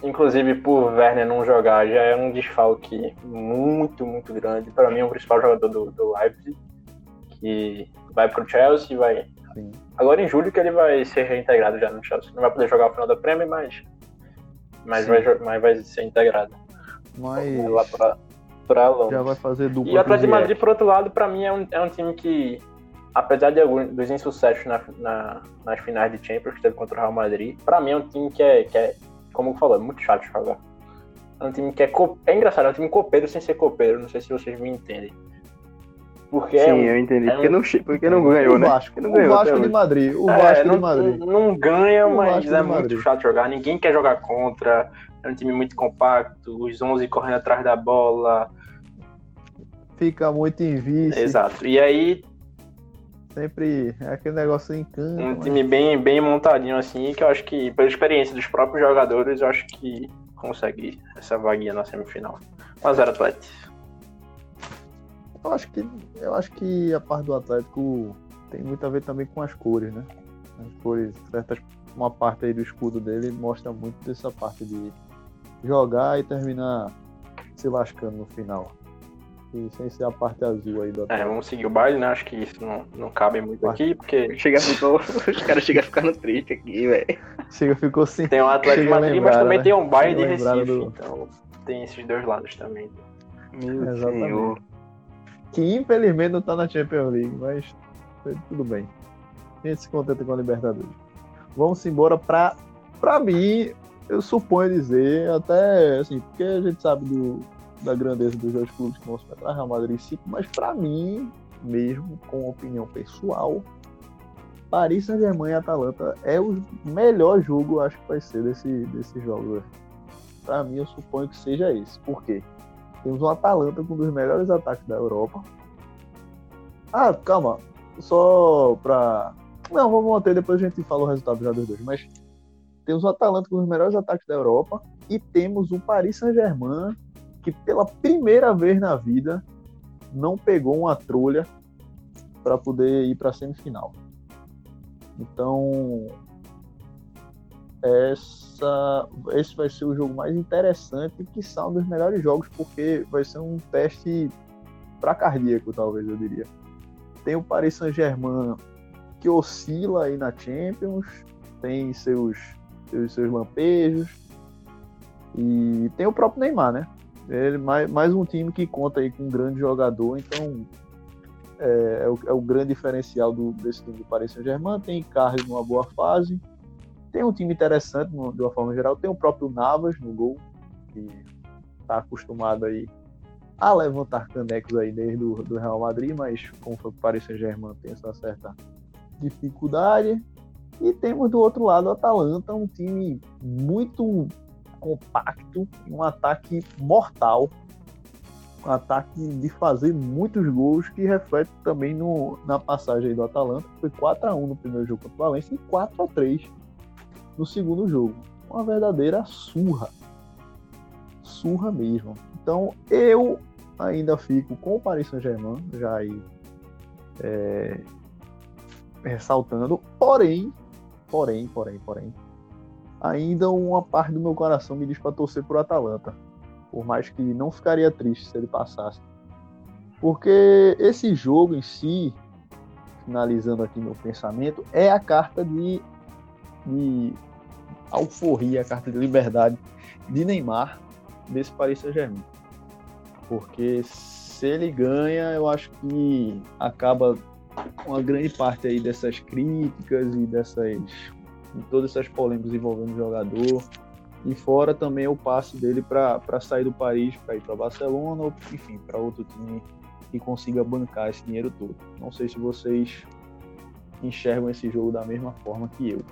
inclusive, por Werner não jogar, já é um desfalque muito, muito grande. Para mim, é o principal jogador do, do Leipzig, que vai pro Chelsea, vai... Sim. Agora em julho que ele vai ser reintegrado já no Chelsea. Não vai poder jogar o final da Premier, mas, mas, Sim. vai, mas vai ser integrado Mas lá pra, pra Londres. já vai fazer dupla E o Atlético de o Madrid, por outro lado, pra mim é um, é um time que, apesar de alguns dos insucessos na, na- nas finais de Champions que teve contra o Real Madrid, pra mim é um time que é, que é como eu falei, é muito chato de jogar. É um time que é, co... é engraçado, é um time copeiro sem ser copeiro. Não sei se vocês me entendem. Porque Sim, é um- eu entendi. é porque, um- não, porque não ganhou, o né? Vasco, Porque não o ganhou até Vasco de. Madrid. O É, Vasco não, de Madrid. não- não ganha, O mas Vasco é muito Madrid. chato jogar. Ninguém quer jogar contra. É um time muito compacto. Os 11 correndo atrás da bola. Fica muito em vice. Exato. E aí, Sempre é aquele negócio em campo. um né? time bem, bem montadinho assim, que eu acho que, pela experiência dos próprios jogadores, eu acho que consegue essa vaguinha na semifinal. 1x0 Atlético. Eu acho que eu acho que a parte do Atlético tem muito a ver também com as cores, né? As cores, certas, uma parte aí do escudo dele mostra muito dessa parte de jogar e terminar se lascando no final. E sem ser a parte azul aí do É, vamos seguir o baile, né? Acho que isso não, não cabe muito aqui, porque Chega, ficou, os caras chegam a ficar no triste aqui, velho. Chega, ficou sem. tem o Atlético Chega a Madrid, mas também né? tem um baile de Recife. do- Então tem esses dois lados também. Meu Exatamente. senhor. Que infelizmente não tá na Champions League, mas tudo bem. A gente se contenta com a Libertadores. Vamos embora pra. Pra mim, eu suponho dizer, até assim, porque a gente sabe do, da grandeza dos dois clubes que vão se enfrentar, Real Madrid e City, mas pra mim, mesmo com opinião pessoal, Paris Saint-Germain e Atalanta é o melhor jogo, acho que vai ser desse, desse jogo. Pra mim, eu suponho que seja esse. Por quê? Temos um Atalanta com um dos melhores ataques da Europa. Ah, calma. Só pra. Não, vamos manter, depois a gente fala o resultado já dos dois. Mas temos o Atalanta com os melhores ataques da Europa. E temos o Paris Saint-Germain, que pela primeira vez na vida não pegou uma trolha para poder ir para a semifinal. Então, essa, esse vai ser o jogo mais interessante que são um dos melhores jogos, porque vai ser um teste para cardíaco, talvez eu diria. Tem o Paris Saint-Germain que oscila aí na Champions, tem seus, seus, seus lampejos, e tem o próprio Neymar, né? Ele, mais, mais um time que conta aí com um grande jogador, então é, é o, é o grande diferencial do, desse time do Paris Saint-Germain. Tem Carlos numa boa fase, tem um time interessante de uma forma geral, tem o próprio Navas no gol, que está acostumado aí a levantar canecos aí desde o do Real Madrid, mas como foi o Paris Saint-Germain tem essa certa dificuldade. E temos do outro lado o Atalanta, um time muito compacto, um ataque mortal, um ataque de fazer muitos gols que reflete também no, na passagem do Atalanta, que foi 4 a 1 no primeiro jogo contra o Valência e 4 a 3 no segundo jogo. Uma verdadeira surra. Surra mesmo. Então eu ainda fico com o Paris Saint-Germain, já aí é, ressaltando, porém, porém, porém, porém, ainda uma parte do meu coração me diz para torcer pro Atalanta. Por mais que não ficaria triste se ele passasse. Porque esse jogo em si, finalizando aqui meu pensamento, é a carta de, de alforria, a carta de liberdade de Neymar desse Paris Saint-Germain. Porque se ele ganha, eu acho que acaba uma grande parte aí dessas críticas e dessas e todas essas polêmicas envolvendo o jogador. E fora também o passe dele para sair do Paris, para ir para Barcelona, ou enfim, para outro time que consiga bancar esse dinheiro todo. Não sei se vocês enxergam esse jogo da mesma forma que eu.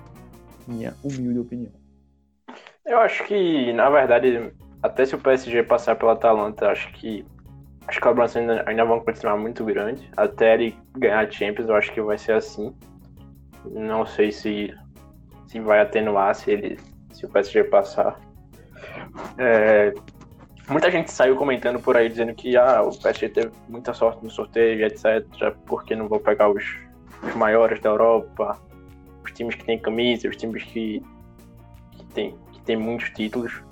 Minha humilde opinião. Eu acho que, na verdade, até se o PSG passar pela Atalanta, acho que as cobranças ainda, vão continuar muito grandes. Até ele ganhar a Champions, eu acho que vai ser assim. Não sei se, se vai atenuar se, ele, se o PSG passar. É, muita gente saiu comentando por aí dizendo que ah, o PSG teve muita sorte no sorteio, etc. Porque não vão pegar os, os maiores da Europa, os times que têm camisa, os times que, que têm que tem muitos títulos.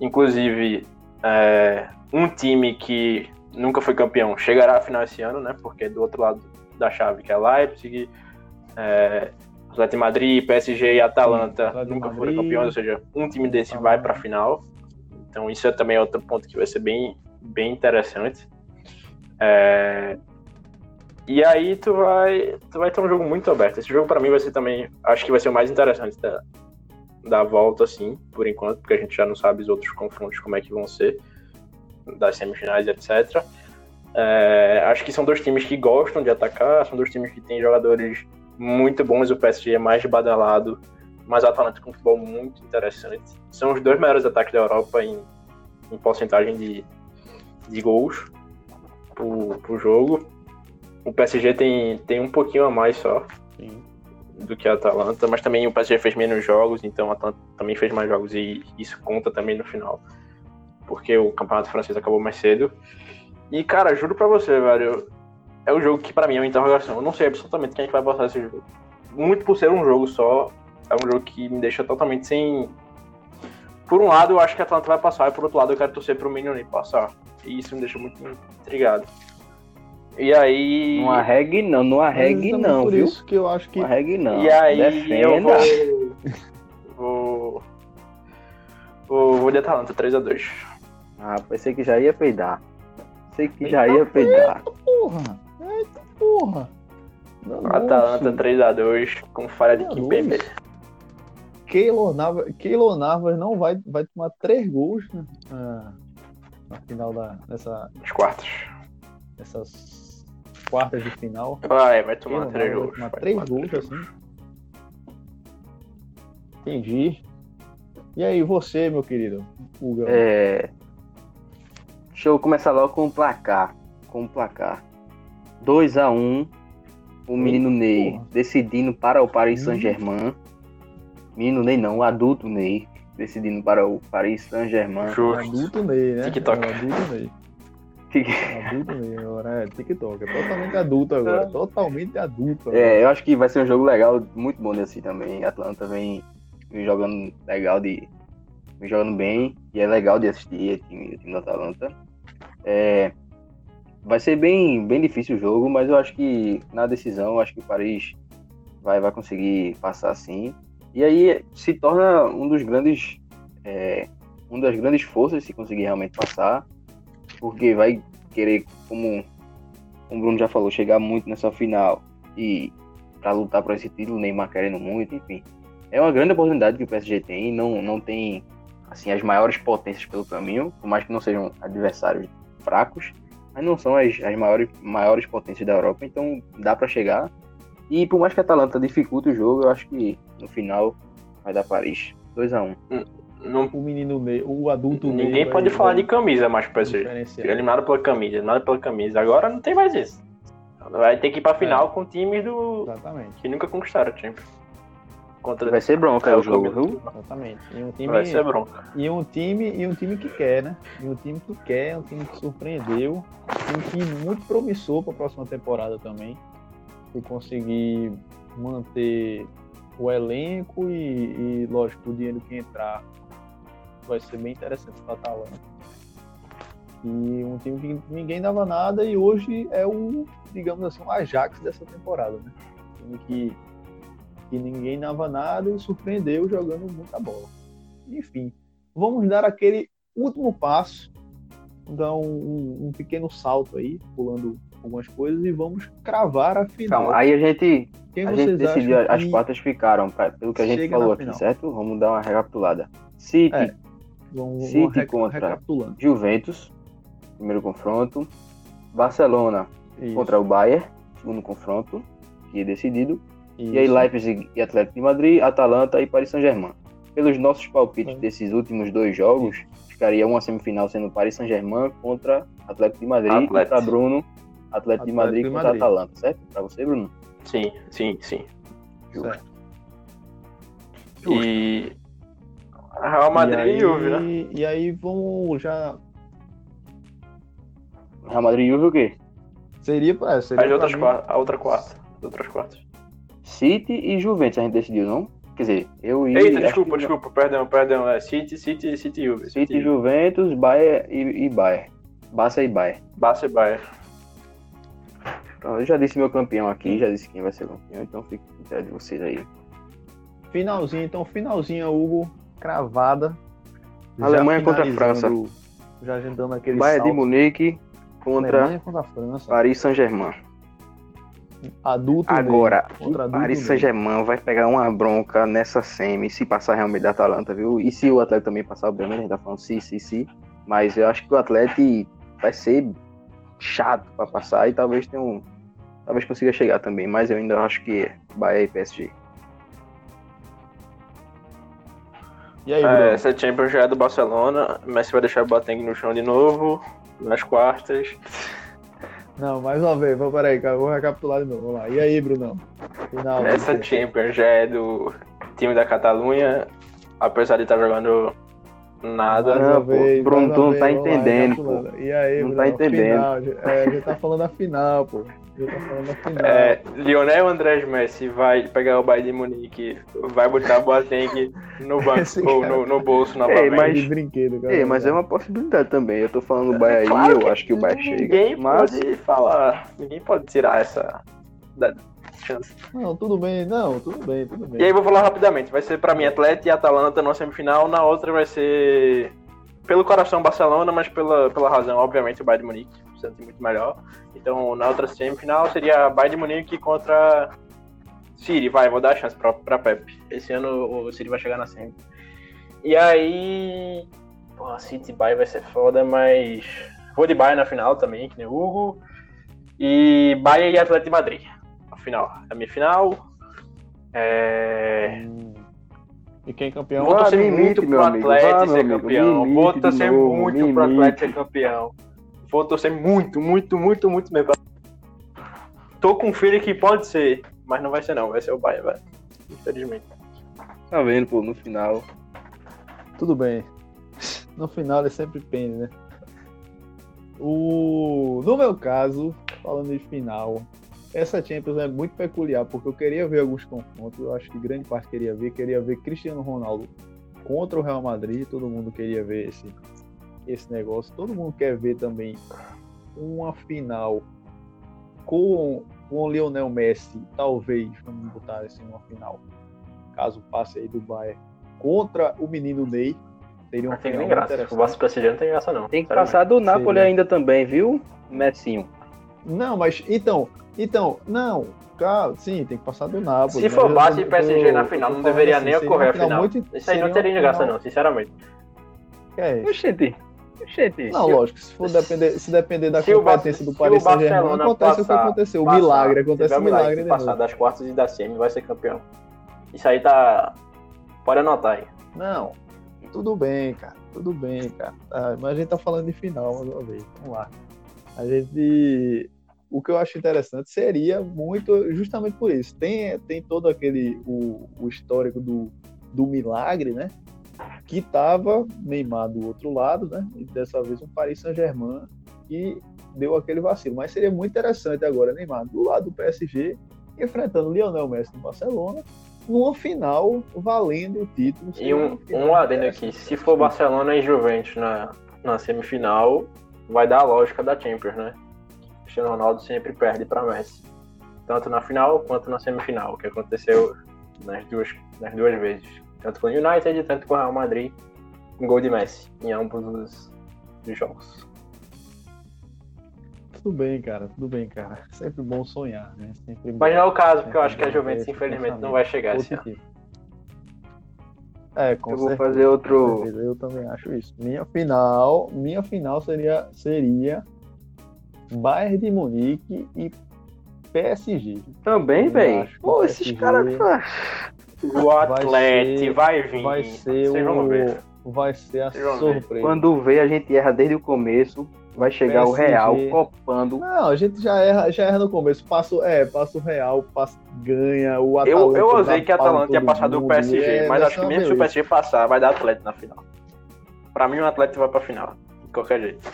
Inclusive, é, um time que nunca foi campeão chegará à final esse ano, né? Porque do outro lado da chave, que é Leipzig, é, Atlético Madrid, PSG e Atalanta de nunca foram campeões, ou seja, um time desse vai para a final. Então isso é também outro ponto que vai ser bem, bem interessante. É, e aí tu vai, tu vai ter um jogo muito aberto. Esse jogo para mim vai ser também, acho que vai ser o mais interessante da, da volta, assim, por enquanto, porque a gente já não sabe os outros confrontos como é que vão ser, das semifinais, etc. É, acho que são dois times que gostam de atacar, são dois times que têm jogadores muito bons, o PSG é mais badalado, mas o Atalanta com um futebol muito interessante. São os dois melhores ataques da Europa em, em porcentagem de, de gols pro, pro jogo. O PSG tem, tem um pouquinho a mais só Sim. do que a Atalanta, mas também o PSG fez menos jogos, então a Atalanta também fez mais jogos e isso conta também no final. Porque o campeonato francês acabou mais cedo. E, cara, juro pra você, velho, é o jogo que pra mim é uma interrogação. Eu não sei absolutamente quem é que vai passar esse jogo. Muito por ser um jogo só, é um jogo que me deixa totalmente sem. Por um lado, eu acho que a Atlanta vai passar, e por outro lado, eu quero torcer pro Mignoni passar. E isso me deixa muito intrigado. E aí. Não arregue não, não arregue Exatamente não, por viu? isso que eu acho que Não arregue não. E aí eu Defenda. vou. Vou. Vou, vou de Atalanta 3x2. Ah, pensei que já ia peidar. Pensei que já ia peidar. porra, eita porra. Não, Atalanta moço. 3x2 com falha de Kimpembe. Keylor Navas, Keylor Navas não vai, vai tomar três gols né, na, na final da, dessa, Nos quartos. dessas quartas de final. Vai, vai tomar Keylor 3 Navas gols. vai tomar vai três tomar gols três assim. Entendi. E aí, você, meu querido? Hugo? É... Deixa eu começar logo com o placar. Com o placar. 2x1. O menino Ney porra. decidindo para o Paris Hum. Saint-Germain. Menino Ney não, o adulto Ney. Decidindo para o Paris Saint-Germain. Adulto Ney, né? TikTok. É adulto Ney. Adulto Ney, agora é TikTok. É totalmente adulto agora. Totalmente adulto. agora. É, eu acho que vai ser um jogo legal, muito bom desse também. A Atlanta vem, vem jogando legal de. Vem jogando bem e é legal de assistir o time, time da Atalanta. É, vai ser bem, bem difícil o jogo, mas eu acho que na decisão, acho que o Paris vai, vai conseguir passar sim. E aí se torna um dos grandes. É, das grandes forças se conseguir realmente passar. Porque vai querer, como, como o Bruno já falou, chegar muito nessa final e para lutar por esse título, Neymar querendo muito, enfim. É uma grande oportunidade que o PSG tem, não, não tem assim as maiores potências pelo caminho, por mais que não sejam adversários fracos, mas não são as, as maiores, maiores potências da Europa, então dá para chegar. E por mais que a Atalanta dificulte o jogo, eu acho que no final vai dar Paris. 2 a 1 Não, O menino Ney, o adulto ninguém pode falar vai de camisa mais PSG. diferenciar. Eliminado pela camisa, eliminado pela camisa. Agora não tem mais isso. Vai ter que ir pra final com times do Exatamente, que nunca conquistaram o Champions. Contra Vai ser bronca É, o jogo, viu? exatamente. E um time, Vai ser bronca. e um time, e um time que quer, né? E um time que quer, um time que surpreendeu, um time muito promissor para a próxima temporada também. Se conseguir manter o elenco e, e, lógico, o dinheiro que entrar vai ser bem interessante para a Atalanta. E um time que ninguém dava nada e hoje é o, digamos assim, o Ajax dessa temporada, né? Um time que, que ninguém dava nada e surpreendeu jogando muita bola. Enfim, vamos dar aquele último passo, dar um, um- pequeno salto aí, pulando algumas coisas e vamos cravar a final. Então, aí a gente, Quem a gente decidiu, as quartas ficaram, pra- pelo que a gente falou aqui, certo? Vamos dar uma recapitulada. City, É. vão, City reca- contra-? Juventus, primeiro confronto. Barcelona Isso, contra o Bayern, segundo confronto, que é decidido. E aí isso. Leipzig e Atlético de Madrid, Atalanta e Paris Saint-Germain. Pelos nossos palpites É. desses últimos dois jogos, ficaria uma semifinal sendo Paris Saint-Germain contra Atlético de Madrid, Atlético. contra Bruno, Atlético, de Atlético Madrid de contra Madrid. Atalanta, certo? Pra você, Bruno? Sim, sim, sim. Certo. E. Real Madrid e, Juve, né? E aí vamos já. Real Madrid e Juve o quê? Seria, é, seria As outras mim- quartas, a outra quarta. As outras quartas. City e Juventus a gente decidiu, não? Quer dizer, eu e... Eita, desculpa, desculpa, perdão, perdão. É City, City, City e Juve. City, Juventus, Bayern e, e Bayern. Barça e Bayern. Barça e Bayern. Então, eu já disse meu campeão aqui, já disse quem vai ser o campeão, então fica com de vocês aí. Finalzinho, então, finalzinha, Hugo, cravada. Alemanha contra a finalizando, Já agendando aquele Bayern de salto. Munique contra contra a França. Paris Saint-Germain. Adulto Agora, contra o adulto Paris. Saint-Germain vai pegar uma bronca nessa semi se passar realmente da Atalanta, viu? E se o Atlético também passar, obviamente, a gente tá falando sim, sim, sim. Mas eu acho que o Atlético vai ser chato pra passar e talvez tenha um. Talvez consiga chegar também, mas eu ainda acho que é Bahia e PSG. E aí, Bruno? É, essa Champions já é do Barcelona, Messi vai deixar o Boateng no chão de novo, nas quartas. Não, mais uma vez, vamos peraí, cara, vou recapitular de novo. Vamos lá. E aí, Brunão? Final. Essa você. Champions já é do time da Catalunha, apesar de estar jogando nada. Mais Não, pô, vez, Bruno, tu não tá vamos lá, entendendo, recapitulando. E aí, Não Brunão? tá entendendo. Final, é, a gente tá falando da final, pô. A. É, Lionel Andrés Messi vai pegar o Bayern de Munique, vai botar o Boateng no banco ou no, no bolso novamente. mas- de brinquedo, cara. É, mas é uma possibilidade também. Eu tô falando do Bahia aí, Claro eu acho que o Ninguém chega. Mas pode falar, ninguém pode tirar essa da- chance. Não, tudo bem, não, tudo bem, tudo bem. E aí vou falar rapidamente, vai ser pra mim Atlético e Atalanta na semifinal, na outra vai ser pelo coração Barcelona, mas pela, pela razão, obviamente, o Bayern de Munique, se sente muito melhor. Então, na outra semifinal seria Bayern de Munique contra City, vai, vou dar a chance pra, pra Pep. Esse ano o City vai chegar na semi. E aí, porra, City Bayern vai ser foda, mas vou de Bayern na final também, que nem o Hugo. E Bayern e Atlético de Madrid, a final. A minha final. É... E quem é campeão? Vou torcer limite, muito pro amigo, Atlético ser campeão. Vou torcer muito pro. Atlético ser campeão. Vou torcer muito, muito, muito, muito mesmo. Tô com um feeling que pode ser, mas não vai ser não, vai ser o Bayern, velho. Infelizmente. tá vendo, pô, no final. Tudo bem. No final ele sempre pende, né? O... No meu caso, falando de final, essa Champions é muito peculiar, porque eu queria ver alguns confrontos, eu acho que grande parte queria ver, queria ver Cristiano Ronaldo contra o Real Madrid, todo mundo queria ver esse, esse negócio, todo mundo quer ver também uma final com, com o Lionel Messi, talvez, vamos botar assim, uma final, caso passe aí do Bayern, contra o menino Ney, seria uma Não tem nem graça. O. Vasco PSG não tem graça não. Tem que passar do Napoli Sim. ainda também, viu? Messinho. Não, mas então, então, não, cara, sim, tem que passar do Napoli. Se mas for Barça e PSG eu- na final, não deveria assim, nem seria ocorrer a final. muito- Isso aí seria não teria graça final- não, sinceramente. É, Oxente. Não, lógico, se for depender, se depender da Se o competência do Paris o Saint-Germain, acontece o que passar- aconteceu, o Passar, milagre, se acontece o milagre de de passar das quartas e da semi, vai ser campeão. Isso aí tá... Pode anotar aí. Não, tudo bem, cara, tudo bem, cara. Ah, mas a gente tá falando de final mais uma vez, vamos lá. A gente, o que eu acho interessante seria muito, justamente por isso, tem, tem todo aquele, o, o histórico do, do milagre, né? Que tava Neymar do outro lado, né? E dessa vez um Paris Saint-Germain que deu aquele vacilo. Mas seria muito interessante agora Neymar do lado do PSG enfrentando Lionel Messi no Barcelona numa final valendo o título. E um, um adendo aqui, se for Barcelona e Juventus na, na semifinal, vai dar a lógica da Champions, né? Cristiano Ronaldo sempre perde para Messi. Tanto na final quanto na semifinal, que aconteceu nas duas, nas duas vezes. Tanto com o United, tanto com o Real Madrid, um gol de Messi em ambos os, os jogos. Tudo bem, cara, tudo bem, cara. Sempre bom sonhar, né? Sempre Mas não é o caso, porque eu acho que a Juventus, infelizmente, não vai chegar esse ano. É, com Eu vou certeza. fazer outro. Eu também acho isso. Minha final, minha final seria, seria Bayern de Munique e PSG. Também, que Pô, esses caras. O Atlético ser- vai vir. Vai ser Vocês vão ver. o, vai ser a surpresa. Quando vê, a gente erra desde o começo. Vai chegar o PSG. Real copando. Não, a gente já erra, já erra no começo. Passa, o- é, passa o Real, passa, ganha o Eu, Atalanta. eu dá ousei que a Atalanta ia passar do PSG, é, mas vai acho que mesmo se o. PSG passar, vai dar Atlético na final. Pra mim, o Atlético vai pra final. De qualquer jeito.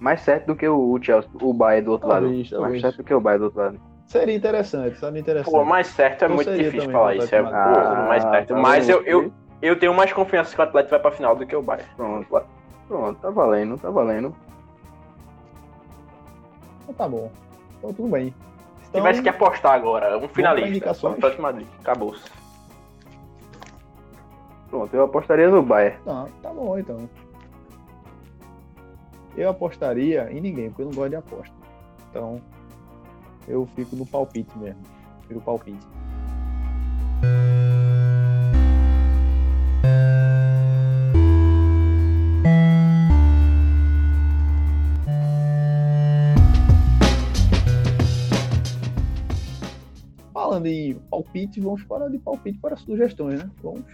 Mais certo do que o Chelsea, o Bayern do outro Talvez, lado. talvez. Mais certo do que o Bayern do outro lado. Seria interessante, seria interessante. Pô, mais certo é Eu muito difícil também falar isso. É Madrid. mais perto. tá Mas eu, eu, eu tenho mais confiança que o Atlético vai pra final do que o Bayern. Pronto. Pronto, tá valendo, tá valendo. Então tá bom. Então tudo bem. Se Então, tivesse que apostar agora, um finalista. Atlético Madrid. Acabou. Pronto, eu apostaria no Bayern. Não, tá bom então. Eu apostaria em ninguém, porque eu não gosto de aposta. Então, eu fico no palpite mesmo. Fico palpite. Falando em palpite, vamos para de palpite para sugestões, né? Vamos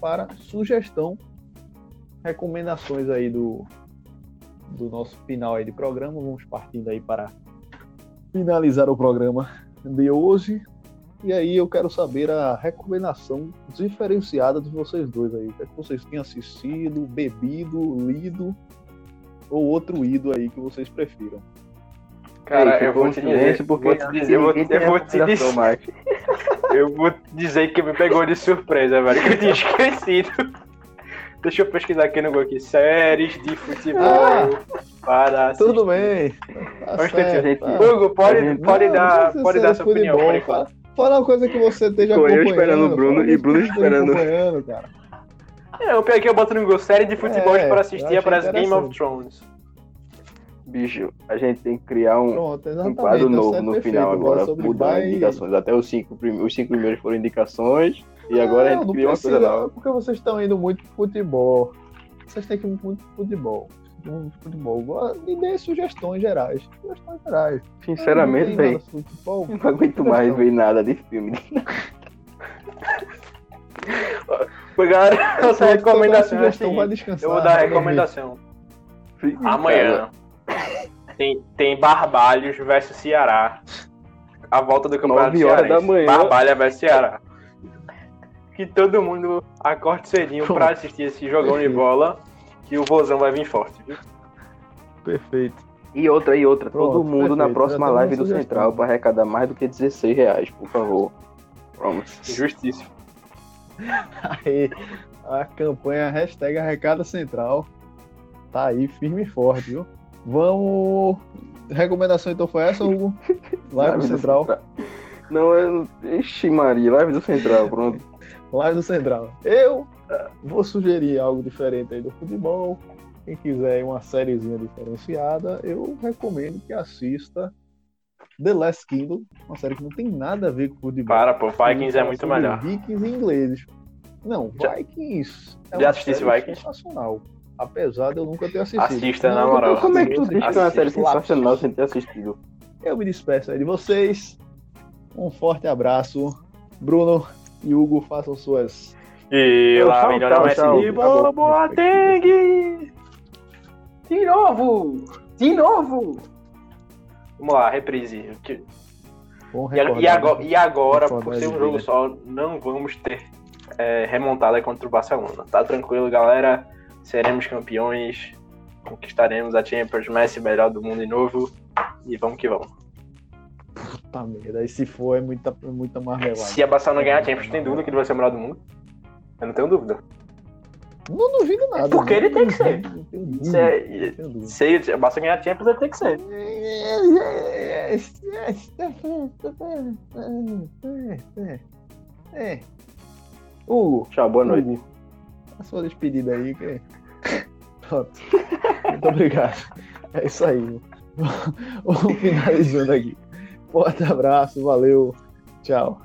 para sugestão, recomendações aí do, do nosso final aí de programa. Vamos partindo aí para finalizar o programa de hoje. E aí eu quero saber a recomendação diferenciada de vocês dois aí. O que, é que vocês têm assistido, bebido, lido ou outro ido aí que vocês prefiram. Cara, eu vou te dizer, porque vou te dizer, eu vou, eu vou te dizer, eu vou dizer que me pegou de surpresa, velho, que eu tinha esquecido. Deixa eu pesquisar aqui no Google aqui. Séries de futebol ah, para assistir. Tudo bem. Tá certo, tá. Hugo, pode, pode dar, pode dar sua opinião. Fala, fala uma coisa que você esteja Tô acompanhando. eu esperando o Bruno e Bruno esperando. Cara. É, o pior que eu boto no Google série de futebol é, para assistir para as Game of Thrones. Bicho, a gente tem que criar um, Pronto, um quadro novo no perfeito, final agora, mudar indicações. Até os cinco, os cinco primeiros foram indicações e agora não, a gente cria uma coisa nova. Porque vocês estão indo muito pro futebol. Vocês têm que ir muito pro futebol. Muito futebol. Me dê sugestões gerais. Sugestões gerais. Sinceramente, velho. Não, não aguento mais ver nada de filme. Foi, galera, essa recomendação. Assim, vai descansar, eu vou dar a recomendação. Amanhã tem, tem Barbalhos versus Ceará. A volta do campeonato 9 horas da manhã. Barbalha versus Ceará que todo mundo acorde cedinho para assistir esse jogão de bola, que o Vozão vai vir forte, viu? Perfeito. E outra, e outra, Pronto, todo mundo perfeito. na próxima live do Central para arrecadar mais do que 16 reais, por favor. Vamos. Justiça. Aí, a campanha hashtag arrecada central tá aí firme e forte, viu? Vamos. Recomendação então foi essa, Hugo? Live, do Central. Central. Não, é. Ixi, Maria, live do Central, pronto. Live do Central. Eu vou sugerir algo diferente aí do futebol. Quem quiser uma sériezinha diferenciada, eu recomendo que assista The Last Kingdom, uma série que não tem nada a ver com futebol. Para, pô, Vikings é muito melhor. Vikings em ingleses. Não, Vikings é Já assisti esse Vikings? sensacional. Apesar de eu nunca ter assistido. Assista, na moral. Como é que tu diz que é uma série sensacional sem ter assistido? Eu me despeço aí de vocês. Um forte abraço. Bruno, e Hugo façam suas. E lá, melhor Messi. Boa, boa, Teng! De novo! De novo! Vamos lá, reprise. E, e, agora, e agora por ser um jogo só, não vamos ter é, remontada contra o Barcelona. Tá tranquilo, galera. Seremos campeões. Conquistaremos a Champions, Messi melhor do mundo de novo. E vamos que vamos. Puta merda, e se for é muita, é muita marmelada. Se a Barcelona ganhar a Champions, tem dúvida que ele vai ser o melhor do mundo? Eu não tenho dúvida. Não duvido nada. É porque ele tem que ser. Se, é, se a Barcelona ganhar Champions, ele tem que ser. É. Hugo. Tchau, boa noite. Hugo, a sua despedida aí. Que... Pronto. Muito obrigado. É isso aí. Vamos finalizando aqui. Forte abraço, valeu, tchau.